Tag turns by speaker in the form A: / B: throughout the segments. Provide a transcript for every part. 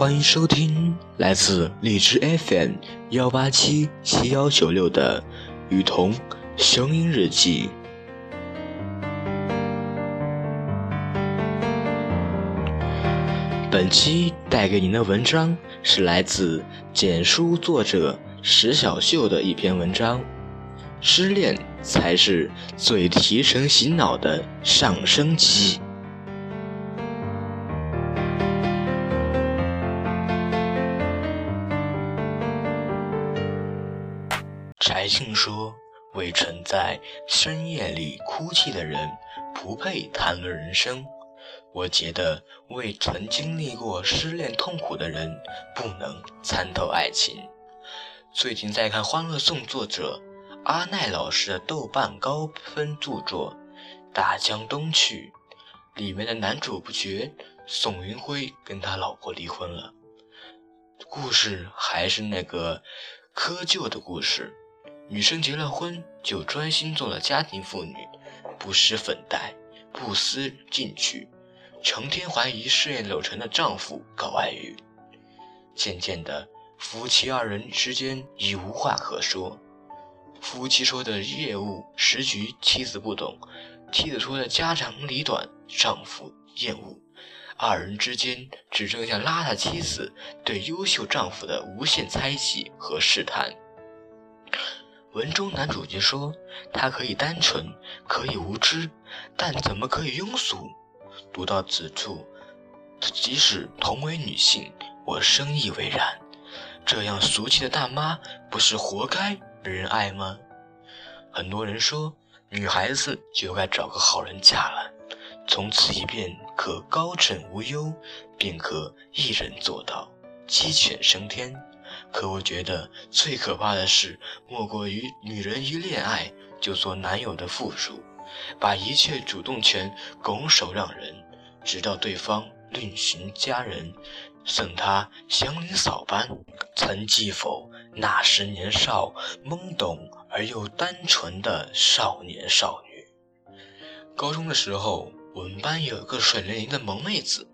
A: 欢迎收听来自荔枝 FM 幺八七七幺九六的雨桐声音日记。本期带给您的文章是来自简书作者石小秀的一篇文章：失恋才是最提神醒脑的上升期。柴静说：“未曾在深夜里哭泣的人，不配谈论人生。”我觉得未曾经历过失恋痛苦的人，不能参透爱情。最近在看《欢乐颂》作者阿奈老师的豆瓣高分著作《大江东去》，里面的男主不觉宋云辉跟他老婆离婚了。故事还是那个窠臼的故事。女生结了婚就专心做了家庭妇女，不施粉黛，不思进取，成天怀疑事业有成的丈夫搞外遇。渐渐的，夫妻二人之间已无话可说。夫妻说的业务时局，妻子不懂；妻子说的家长里短，丈夫厌恶。二人之间只剩下邋遢妻子对优秀丈夫的无限猜忌和试探。文中男主角说：“他可以单纯，可以无知，但怎么可以庸俗？”读到此处，即使同为女性，我深以为然。这样俗气的大妈，不是活该没人爱吗？很多人说，女孩子就该找个好人嫁了，从此一便可高枕无忧，便可一人做到鸡犬升天。可我觉得最可怕的事，莫过于女人一恋爱就做男友的附属，把一切主动权拱手让人，直到对方另寻佳人，赠他祥林嫂般。曾记否？那时年少懵懂而又单纯的少年少女。高中的时候，我们班有一个水灵灵的萌妹子，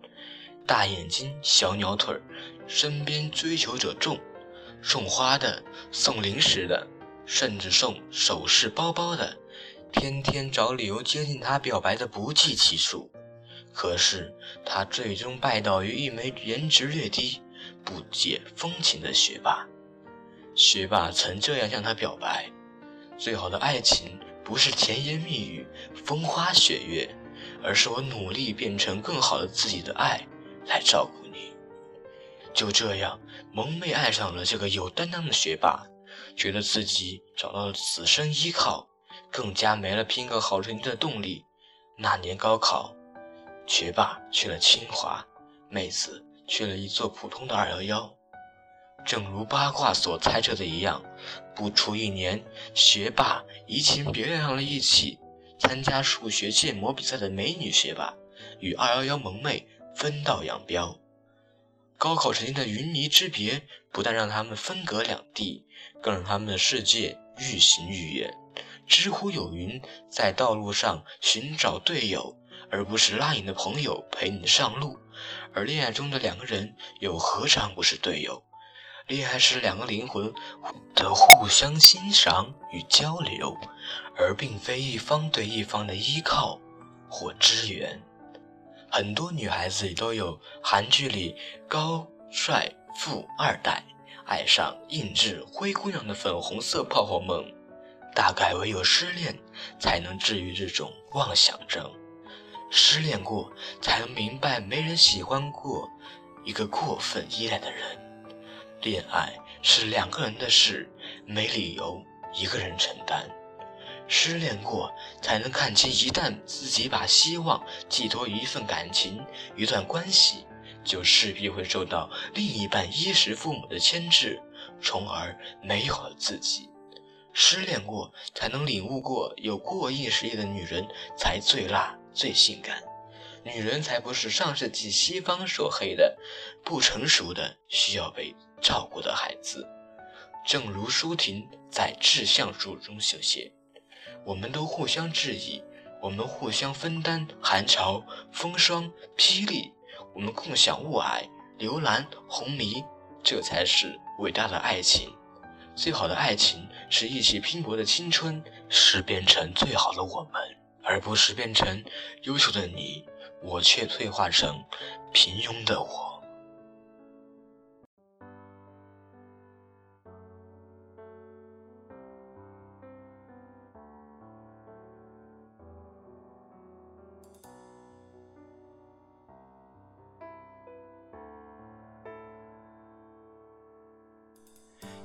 A: 大眼睛，小鸟腿儿。身边追求者众，送花的，送零食的，甚至送首饰包包的，天天找理由接近他表白的不计其数。可是他最终拜倒于一枚颜值略低、不解风情的学霸。学霸曾这样向他表白：“最好的爱情不是甜言蜜语、风花雪月，而是我努力变成更好的自己的爱来照顾。”就这样，萌妹爱上了这个有担当的学霸，觉得自己找到了此生依靠，更加没了拼个好成绩的动力。那年高考，学霸去了清华，妹子去了一座普通的二幺幺。正如八卦所猜测的一样，不出一年，学霸移情别恋上了一起参加数学建模比赛的美女学霸，与二幺幺萌妹分道扬镳。高考成绩的云泥之别，不但让他们分隔两地，更让他们的世界愈行愈远。知乎有云：在道路上寻找队友，而不是拉你的朋友陪你上路。而恋爱中的两个人，又何尝不是队友？恋爱是两个灵魂的互相欣赏与交流，而并非一方对一方的依靠或支援。很多女孩子都有韩剧里高帅富二代爱上印制灰姑娘的粉红色泡泡梦，大概唯有失恋才能治愈这种妄想症。失恋过才能明白，没人喜欢过一个过分依赖的人。恋爱是两个人的事，没理由一个人承担。失恋过，才能看清，一旦自己把希望寄托于一份感情、一段关系，就势必会受到另一半衣食父母的牵制，从而没有了自己。失恋过，才能领悟过，有过硬实力的女人才最辣、最性感。女人才不是上世纪西方所黑的不成熟的、需要被照顾的孩子。正如舒婷在《志向树》中所写。我们都互相质疑，我们互相分担寒潮、风霜、霹雳，我们共享雾霭、流岚、红霓，这才是伟大的爱情。最好的爱情是一起拼搏的青春，是变成最好的我们，而不是变成优秀的你，我却退化成平庸的我。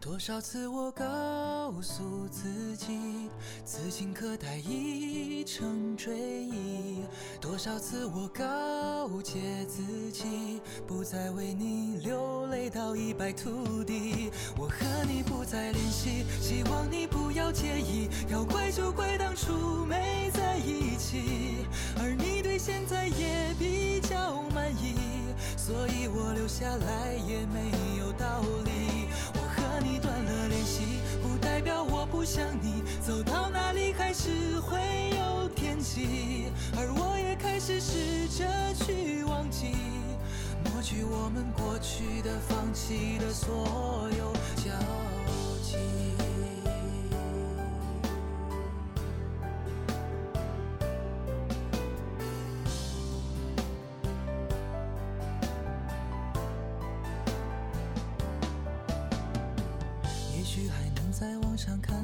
B: 多少次我告诉自己，此情可待已成追忆。多少次我告诫自己，不再为你流泪到一败涂地。我和你不再联系，希望你不要介意。要怪就怪当初没开始会有天际，而我也开始试着去忘记，抹去我们过去的、放弃的所有交集。也许还能在网上看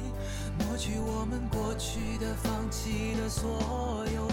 B: 去我们过去的、放弃的所有